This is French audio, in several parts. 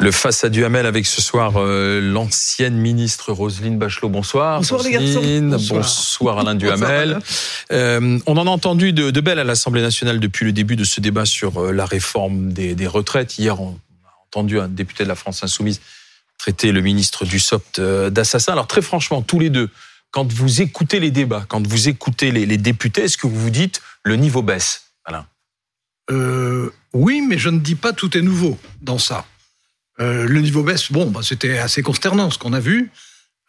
Le face à Duhamel avec ce soir euh, l'ancienne ministre Roselyne Bachelot. Bonsoir. Bonsoir les garçons. Bonsoir. Alain Duhamel. Euh, on en a entendu de, de belles à l'Assemblée nationale depuis le début de ce débat sur euh, la réforme des, des, retraites. Hier, on a entendu un député de la France insoumise traiter le ministre du SOPT d'assassin. Alors très franchement, tous les deux, quand vous écoutez les débats, quand vous écoutez les, députés, est-ce que vous vous dites le niveau baisse, Alain? Oui, mais je ne dis pas tout est nouveau dans ça. Euh, le niveau baisse, bon, bah, c'était assez consternant ce qu'on a vu.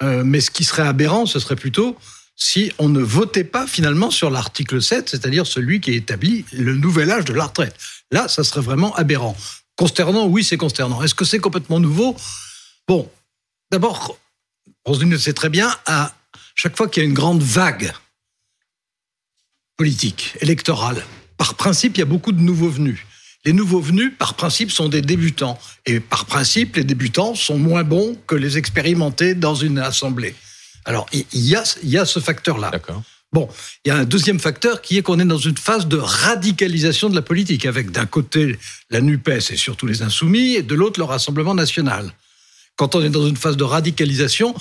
Euh, mais ce qui serait aberrant, ce serait plutôt si on ne votait pas finalement sur l'article 7, c'est-à-dire celui qui établit le nouvel âge de la retraite. Là, ça serait vraiment aberrant. Consternant, oui, c'est consternant. Est-ce que c'est complètement nouveau? Bon, d'abord, Roselyne le sait très bien, à chaque fois qu'il y a une grande vague politique, électorale, par principe, il y a beaucoup de nouveaux venus les nouveaux venus, par principe, sont des débutants. Et par principe, les débutants sont moins bons que les expérimentés dans une assemblée. Alors, il y a, il y a ce facteur-là. D'accord. Bon, il y a un deuxième facteur qui est qu'on est dans une phase de radicalisation de la politique, avec d'un côté la NUPES et surtout les insoumis, et de l'autre le Rassemblement national. Quand on est dans une phase de radicalisation,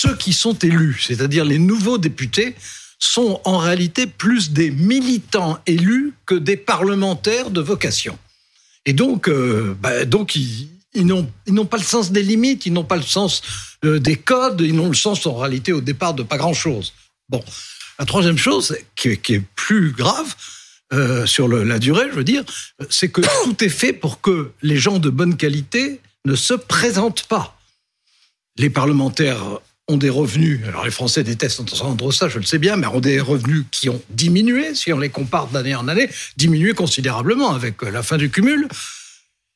ceux qui sont élus, c'est-à-dire les nouveaux députés, sont en réalité plus des militants élus que des parlementaires de vocation. Et donc, euh, bah, donc ils, n'ont pas le sens des limites, ils n'ont pas le sens euh, des codes, ils n'ont le sens en réalité au départ de pas grand-chose. Bon, la troisième chose qui, est plus grave euh, sur la durée, je veux dire, c'est que tout est fait pour que les gens de bonne qualité ne se présentent pas. Les parlementaires ont des revenus, alors les Français détestent entendre ça, je le sais bien, mais ont des revenus qui ont diminué, si on les compare d'année en année, diminué considérablement avec la fin du cumul.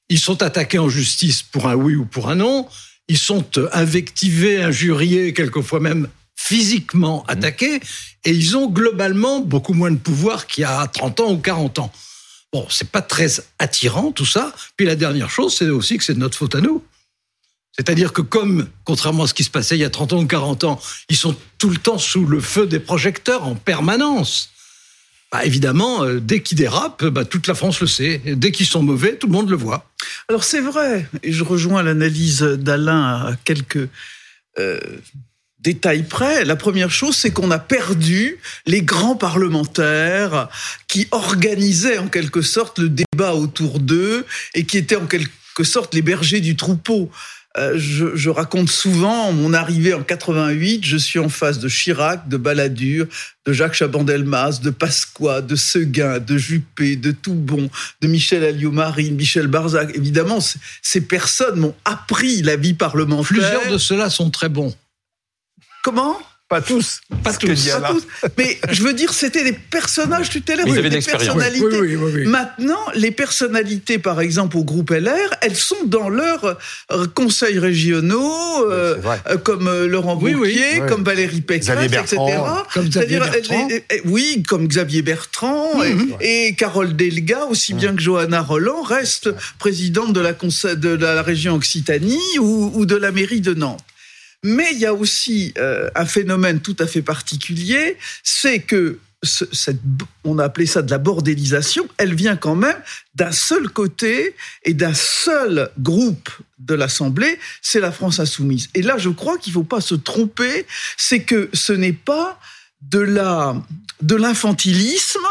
Ils sont attaqués en justice pour un oui ou pour un non. Ils sont invectivés, injuriés, quelquefois même physiquement attaqués, et ils ont globalement beaucoup moins de pouvoir qu'il y a 30 ans ou 40 ans. Bon, c'est pas très attirant tout ça. Puis la dernière chose, c'est aussi que c'est de notre faute à nous. C'est-à-dire que comme, contrairement à ce qui se passait il y a 30 ans ou 40 ans, ils sont tout le temps sous le feu des projecteurs en permanence. Bah, évidemment, euh, dès qu'ils dérapent, bah, toute la France le sait. dès qu'ils sont mauvais, tout le monde le voit. Alors c'est vrai, et je rejoins l'analyse d'Alain à quelques euh, détails près. La première chose, c'est qu'on a perdu les grands parlementaires qui organisaient en quelque sorte le débat autour d'eux et qui étaient en quelque sorte les bergers du troupeau. Euh, je, je, raconte souvent mon arrivée en 88. Je suis en face de Chirac, de Balladur, de Jacques Chaban-Delmas, de Pasqua, de Seguin, de Juppé, de Toubon, de Michel Alliot-Marie, Michel Barzac. Évidemment, ces personnes m'ont appris la vie parlementaire. Plusieurs de ceux-là sont très bons. Comment? Pas tous. Pas tous. Pas tous. Mais je veux dire, c'était des personnages tutélaires, oui, des personnalités. Oui, oui, Maintenant, les personnalités, par exemple, au groupe LR, elles sont dans leurs euh, conseils régionaux, euh, euh, comme Laurent Wauquiez, comme Valérie Pécresse, etc. Comme Xavier Bertrand. oui, comme Xavier Bertrand mmh. et, et, Carole Delga, aussi mmh. bien que Johanna Roland, reste présidente de la, de la région Occitanie ou, ou de la mairie de Nantes. Mais il y a aussi euh, un phénomène tout à fait particulier, c'est que ce, cette, on a appelé ça de la bordélisation, elle vient quand même d'un seul côté et d'un seul groupe de l'Assemblée, c'est la France insoumise. Et là, je crois qu'il ne faut pas se tromper, c'est que ce n'est pas de la de l'infantilisme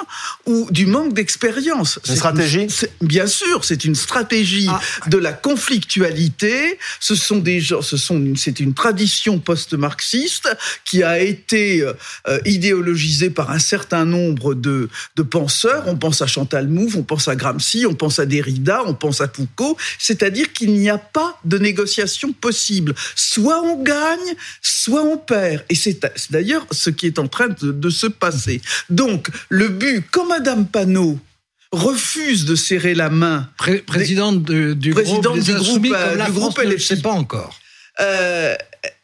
ou du manque d'expérience. C'est une stratégie Bien sûr, c'est une stratégie ah. de la conflictualité. Ce sont des gens, ce sont, c'est une tradition post-marxiste qui a été euh, idéologisée par un certain nombre de, de penseurs. On pense à Chantal Mouffe, on pense à Gramsci, on pense à Derrida, on pense à Foucault. C'est-à-dire qu'il n'y a pas de négociation possible. Soit on gagne, soit on perd. Et c'est d'ailleurs ce qui est en train de, de se passer. Donc, le but, quand Madame Panot refuse de serrer la main. présidente du, présidente groupe, du groupe, euh, du groupe ne le sait pas encore. Euh,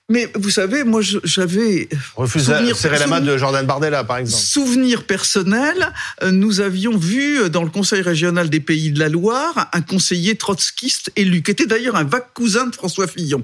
Mais vous savez, moi, j'avais. Refusé de serrer la main de Jordan Bardella, par exemple. Souvenir personnel, euh, nous avions vu euh, dans le Conseil régional des Pays de la Loire un conseiller trotskiste élu, qui était d'ailleurs un vague cousin de François Fillon.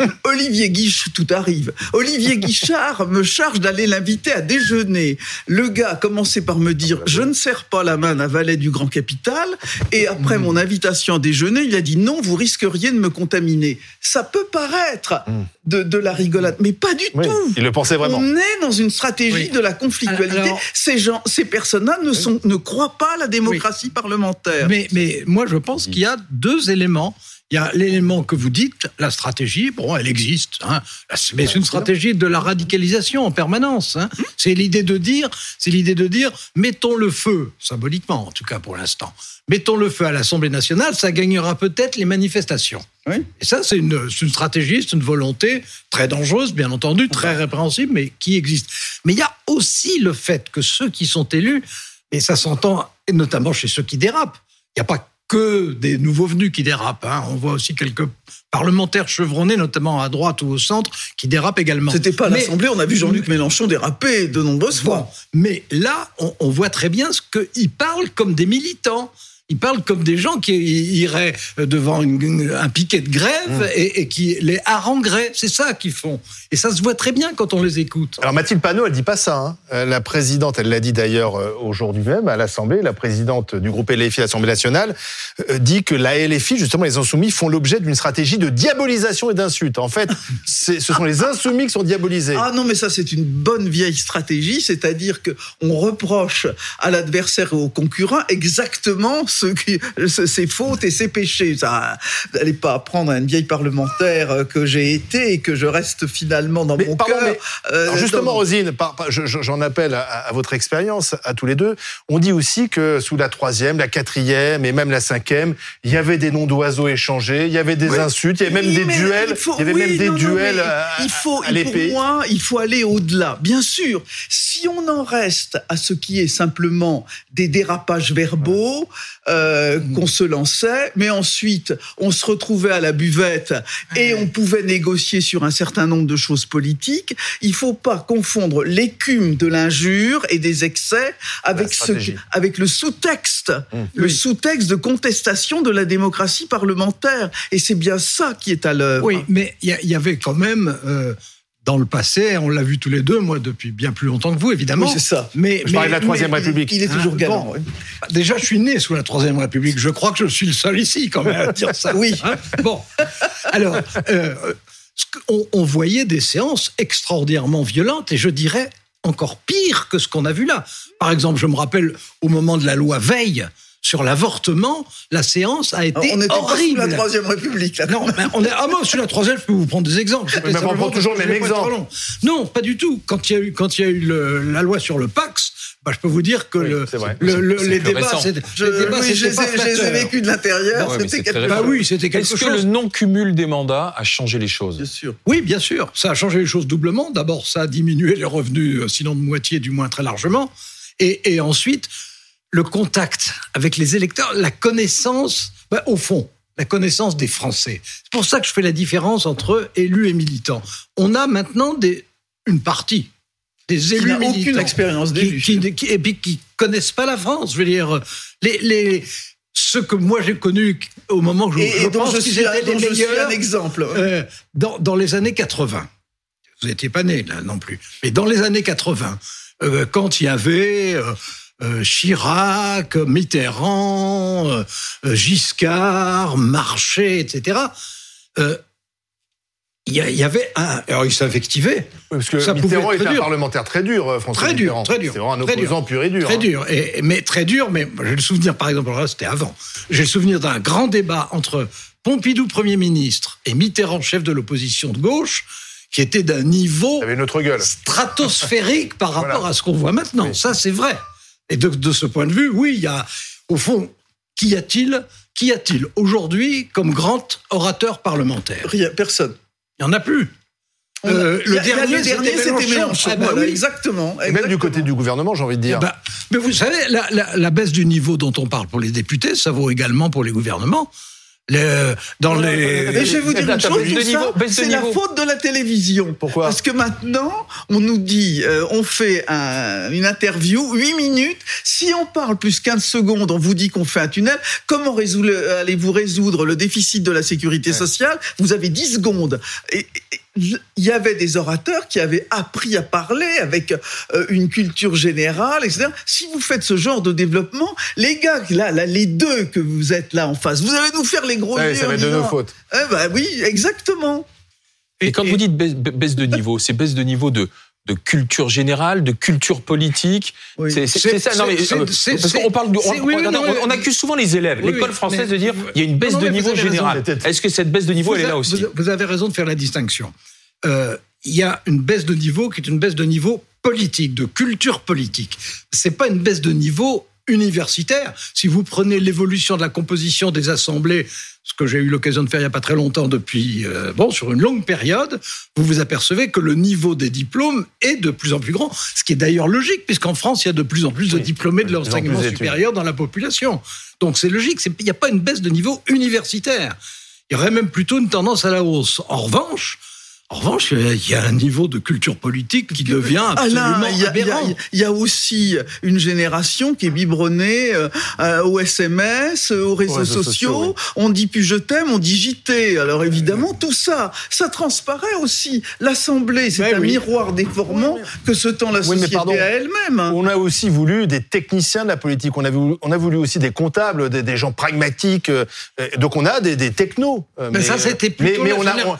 Olivier Guichard, tout arrive. Olivier Guichard me charge d'aller l'inviter à déjeuner. Le gars a commencé par me dire Je ne serre pas la main d'un valet du grand capital. Et après mon invitation à déjeuner, il a dit Non, vous risqueriez de me contaminer. Ça peut paraître hmm. De la rigolade, mais pas du tout. Il le pensait vraiment. On est dans une stratégie de la conflictualité. ces gens, ces personnes-là ne sont, ne croient pas à la démocratie parlementaire. Mais, mais moi, je pense qu'il y a deux éléments. Il y a l'élément que vous dites, la stratégie, bon, elle existe, hein, mais c'est une stratégie de la radicalisation en permanence. Hein. C'est l'idée de dire, c'est l'idée de dire, mettons le feu, symboliquement en tout cas pour l'instant, mettons le feu à l'Assemblée nationale, ça gagnera peut-être les manifestations. Et ça, c'est une, une, stratégie, c'est une volonté très dangereuse, bien entendu, très répréhensible, mais qui existe. Mais il y a aussi le fait que ceux qui sont élus, et ça s'entend notamment chez ceux qui dérapent, il n'y a pas que des nouveaux venus qui dérapent. Hein. On voit aussi quelques parlementaires chevronnés, notamment à droite ou au centre, qui dérapent également. C'était pas à l'Assemblée, on a vu Jean-Luc Mélenchon déraper de nombreuses fois. mais là, on, on, voit très bien ce qu'ils parlent comme des militants. Ils parlent comme des gens qui iraient devant un piquet de grève mmh. et, qui les harangueraient. C'est ça qu'ils font. Et ça se voit très bien quand on les écoute. Alors Mathilde Panot, elle dit pas ça. Hein. Euh, la présidente, elle l'a dit d'ailleurs euh, aujourd'hui même à l'Assemblée, la présidente du groupe LFI à l'Assemblée nationale, euh, dit que la LFI, justement, les insoumis font l'objet d'une stratégie de diabolisation et d'insulte. En fait, ce sont les insoumis qui sont diabolisés. Ah non, mais ça c'est une bonne vieille stratégie, c'est-à-dire que on reproche à l'adversaire et au concurrent exactement ce ses fautes et ses péchés. Ça, n'allez pas apprendre à une vieille parlementaire euh, que j'ai été et que je reste finalement dans mon cœur. Euh, justement, Rosine, j'en appelle à, votre expérience, à tous les deux. On dit aussi que sous la troisième, la quatrième et même la cinquième, il y avait des noms d'oiseaux échangés, il y avait des insultes, il y avait même des duels. il, y avait même des duels à, il faut, Pour moi, il faut aller au-delà. Bien sûr, si on en reste à ce qui est simplement des dérapages verbaux, euh, mm. qu'on se lançait, mais ensuite on se retrouvait à la buvette et on pouvait négocier sur un certain nombre de choses politiques. Il faut pas confondre l'écume de l'injure et des excès avec ce, avec le sous-texte, mm. le sous-texte de contestation de la démocratie parlementaire. Et c'est bien ça qui est à l'œuvre. Oui, mais il y, avait quand même euh, dans le passé, on l'a vu tous les deux, moi depuis bien plus longtemps que vous, évidemment. Oui, c'est ça. Mais, je parlais de la Troisième République. Il, est toujours hein, galant. Déjà, je suis né sous la Troisième République. Je crois que je suis le seul ici, quand même, à dire ça. oui. Hein, bon. Alors, euh, on, voyait des séances extraordinairement violentes, et je dirais encore pire que ce qu'on a vu là. Par exemple, je me rappelle au moment de la loi Veille, sur l'avortement, la séance a été on était horrible. Pas sous la Troisième République. Là. Non, mais on est ah moi sous la Troisième, je peux vous prendre des exemples. Mais on prend toujours le même exemple. Non, pas du tout. Quand il y a eu quand il y a eu le, la loi sur le Pax, bah, je peux vous dire que le, le, les débats, c'était oui, je les ai vécus de l'intérieur. c'était quelque bah oui, c'était quelque chose. Est-ce que le non-cumul des mandats a changé les choses? Bien sûr. Oui, bien sûr. Ça a changé les choses doublement. D'abord, ça a diminué les revenus, euh, sinon de moitié, du moins très largement. Et, et ensuite, le contact avec les électeurs, la connaissance, bah, au fond, la connaissance des Français. C'est pour ça que je fais la différence entre élus et militants. On a maintenant des, une partie des élus qui aucune expérience d'élus. et puis qui connaissent pas la France. Je veux dire, les, les ceux que moi j'ai connus au moment où je, et, pense qu'ils étaient les meilleurs. un exemple. Euh, dans, dans, les années 80. Vous n'étiez pas né là non plus. Mais dans les années 80, euh, quand il y avait euh, euh, Chirac, Mitterrand, euh, Giscard, Marché, etc. Euh, il y, avait un. Alors, il s'invectivait. parce que ça Mitterrand était un parlementaire très dur, François très dur, Très dur. C'est vraiment un opposant pur et dur. Très hein. dur. Et, mais très dur, mais j'ai le souvenir, par exemple, c'était avant. J'ai le souvenir d'un grand débat entre Pompidou, Premier ministre, et Mitterrand, chef de l'opposition de gauche, qui était d'un niveau stratosphérique par rapport à ce qu'on voit maintenant. Ça, c'est vrai. Et de, ce point de vue, oui, il y a, au fond, qui a-t-il Qui a-t-il aujourd'hui comme grand orateur parlementaire? Rien, personne. Il n'y en a plus. Euh, le, dernier, c'était Mélenchon. Ah bah oui. exactement, Et même du côté du gouvernement, j'ai envie de dire. Eh ben, mais vous savez, la, baisse du niveau dont on parle pour les députés, ça vaut également pour les gouvernements. Les, dans les. Et je vais vous dire une chose, c'est la faute de la télévision. Pourquoi Parce que maintenant, on nous dit, euh, on fait un- une interview, 8 minutes. Si on parle plus 15 secondes, on vous dit qu'on fait un tunnel. Comment résoudre- allez-vous résoudre le déficit de la sécurité sociale? Vous avez 10 secondes. Et, et- il y avait des orateurs qui avaient appris à parler avec euh, une culture générale, etc. Si vous faites ce genre de développement, les gars, là, là, les deux que vous êtes là en face, vous allez nous faire les gros Ouais, yeux ça en va être de nos fautes. eh ben oui, exactement. Et quand vous dites baisse, baisse de niveau, c'est baisse de niveau de, de culture générale, de culture politique. Oui. C'est ça. Non, mais, c'est- euh, parce qu'on parle, de- on, c'est- oui, oui, on- non, on- mais- on accuse souvent les élèves, Oui, l'école française mais- de dire il y a une baisse Non, de niveau avez raison. général. Peut-être. Est-ce que cette baisse de niveau, elle est là a- aussi vous, vous avez raison de faire la distinction. Euh, Il y a une baisse de niveau qui est une baisse de niveau politique, de culture politique. C'est pas une baisse de niveau universitaire. Si vous prenez l'évolution de la composition des assemblées, ce que j'ai eu l'occasion de faire il n'y a pas très longtemps depuis, euh, bon, sur une longue période, vous vous apercevez que le niveau des diplômes est de plus en plus grand. Ce qui est d'ailleurs logique, puisqu'en France, il y a de plus en plus de Oui, diplômés de l'enseignement supérieur dans la population. Donc c'est logique. Il n'y a pas une baisse de niveau universitaire. Il y aurait même plutôt une tendance à la hausse. En revanche, en revanche, il y a un niveau de culture politique qui devient absolument Alain, il y, a- il y a- aberrant. il y a aussi une génération qui est biberonnée euh, euh, au SMS, euh, aux réseaux, réseaux sociaux. sociaux, On dit plus je t'aime, on dit JT. Alors évidemment, tout ça, ça transparaît aussi. L'Assemblée, c'est un oui. miroir déformant que se tend la mais société pardon. à elle-même. On a aussi voulu des techniciens de la politique. On a voulu, on a voulu aussi des comptables, des, des gens pragmatiques. euh, euh, donc on a des, des technos. euh, Mais, ça, c'était mais- plutôt, mais la, on a- on-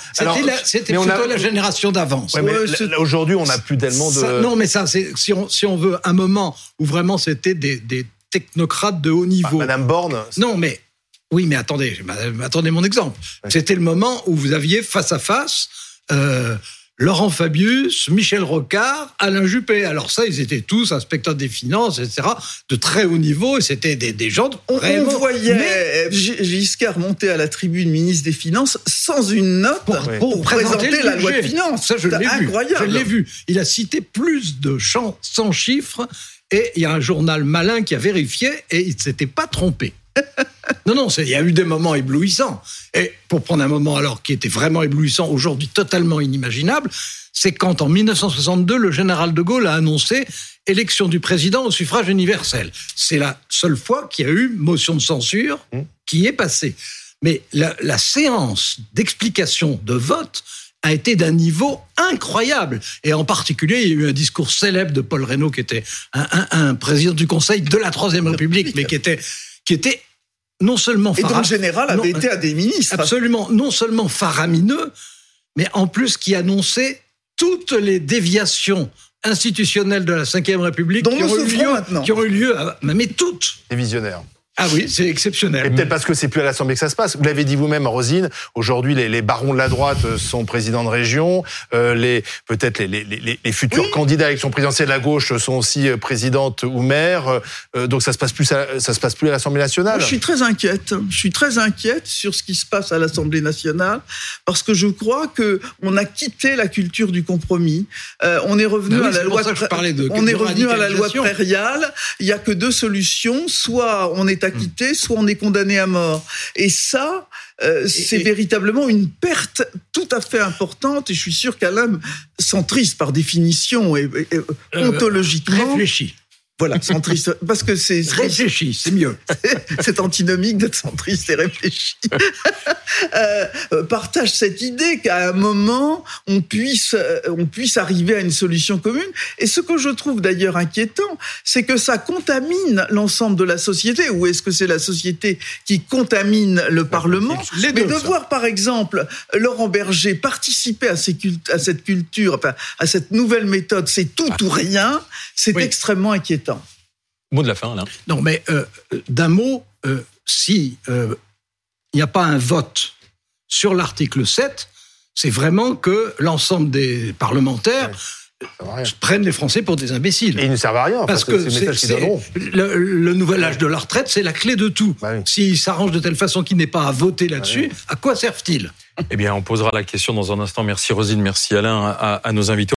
c'était alors, plutôt la génération d'avance. Ouais, Ouais, aujourd'hui, on n'a plus tellement de. Ça- non, mais ça, c'est si on, si on veut un moment où vraiment c'était des, des technocrates de haut niveau. Madame Borne. Non, mais oui, mais attendez, attendez mon exemple. C'était le moment où vous aviez face à face euh, Laurent Fabius, Michel Rocard, Alain Juppé. Alors ça, ils étaient tous inspecteurs des finances, etc., de très haut niveau, et c'était des, des gens de On, on voyait Mais Giscard monter à la tribune ministre des Finances sans une note pour, pour, pour présenter, la loi de finances. Ça, je l'ai vu. incroyable. Je l'ai vu. Il a cité plus de champs sans chiffres et il y a un journal malin qui a vérifié et il ne s'était pas trompé. non, non, il y a eu des moments éblouissants. Et pour prendre un moment alors qui était vraiment éblouissant, aujourd'hui totalement inimaginable, c'est quand en 1962, le général de Gaulle a annoncé élection du président au suffrage universel. C'est la seule fois qu'il y a eu motion de censure qui est passée. Mais la, la séance d'explication de vote a été d'un niveau incroyable. Et en particulier, il y a eu un discours célèbre de Paul Reynaud, qui était un, un- un président du Conseil de la Troisième République, mais qui était, qui était non seulement Et dont le général avait non, été à des ministres. absolument non seulement faramineux, mais en plus qui annonçait toutes les déviations institutionnelles de la Ve République Dont qui, nous ont lieu, maintenant. qui ont eu lieu, à- mais toutes. Des visionnaires. Ah oui, c'est Et exceptionnel. peut-être parce que c'est plus à l'Assemblée que ça se passe. Vous l'avez dit vous-même, Rosine. Aujourd'hui, les, les barons de la droite euh, sont présidents de région. Euh, les peut-être les, les, les, les futurs Oui. candidats à l'élection présidentielle de la gauche sont aussi euh, présidentes ou maires. Euh, donc ça se passe plus, à, ça se passe plus à l'Assemblée nationale. Moi, je suis très inquiète. Je suis très inquiète sur ce qui se passe à l'Assemblée nationale parce que je crois que on a quitté la culture du compromis. Euh, on est revenu Ben oui, à la loi. de- on est revenu à la loi prairiale. Il y a que deux solutions soit on est acquitté, soit on est condamné à mort. Et ça, euh, c'est véritablement une perte tout à fait importante. Et je suis sûr qu'Alain, centriste par définition et, Euh, ontologiquement, Réfléchis. Voilà, centriste, parce que c'est Réfléchis, c'est mieux. c'est antinomique d'être centriste et réfléchi, euh, euh, partage cette idée qu'à un moment, on puisse, euh, on puisse arriver à une solution commune. Et ce que je trouve d'ailleurs inquiétant, c'est que ça contamine l'ensemble de la société. Ou est-ce que c'est la société qui contamine le Parlement les Mais de ça. voir, par exemple, Laurent Berger participer à, ces à cette culture, enfin, à cette nouvelle méthode, c'est tout ou rien, c'est Oui. extrêmement inquiétant. Mot de la fin, là. Non, mais euh, d'un mot, euh, si euh, il n'y a pas un vote sur l'article 7, c'est vraiment que l'ensemble des parlementaires prennent les Français pour des imbéciles. Et ils ne servent à rien. Parce que c'est le c'est- message qu'ils c'est- donneront. le, le nouvel âge de la retraite, c'est la clé de tout. Bah oui. S'ils s'arrangent de telle façon qu'il n'est pas à voter là-dessus, à quoi servent-ils? Eh bien, on posera la question dans un instant. Merci Rosine, merci Alain, à, à nos invités.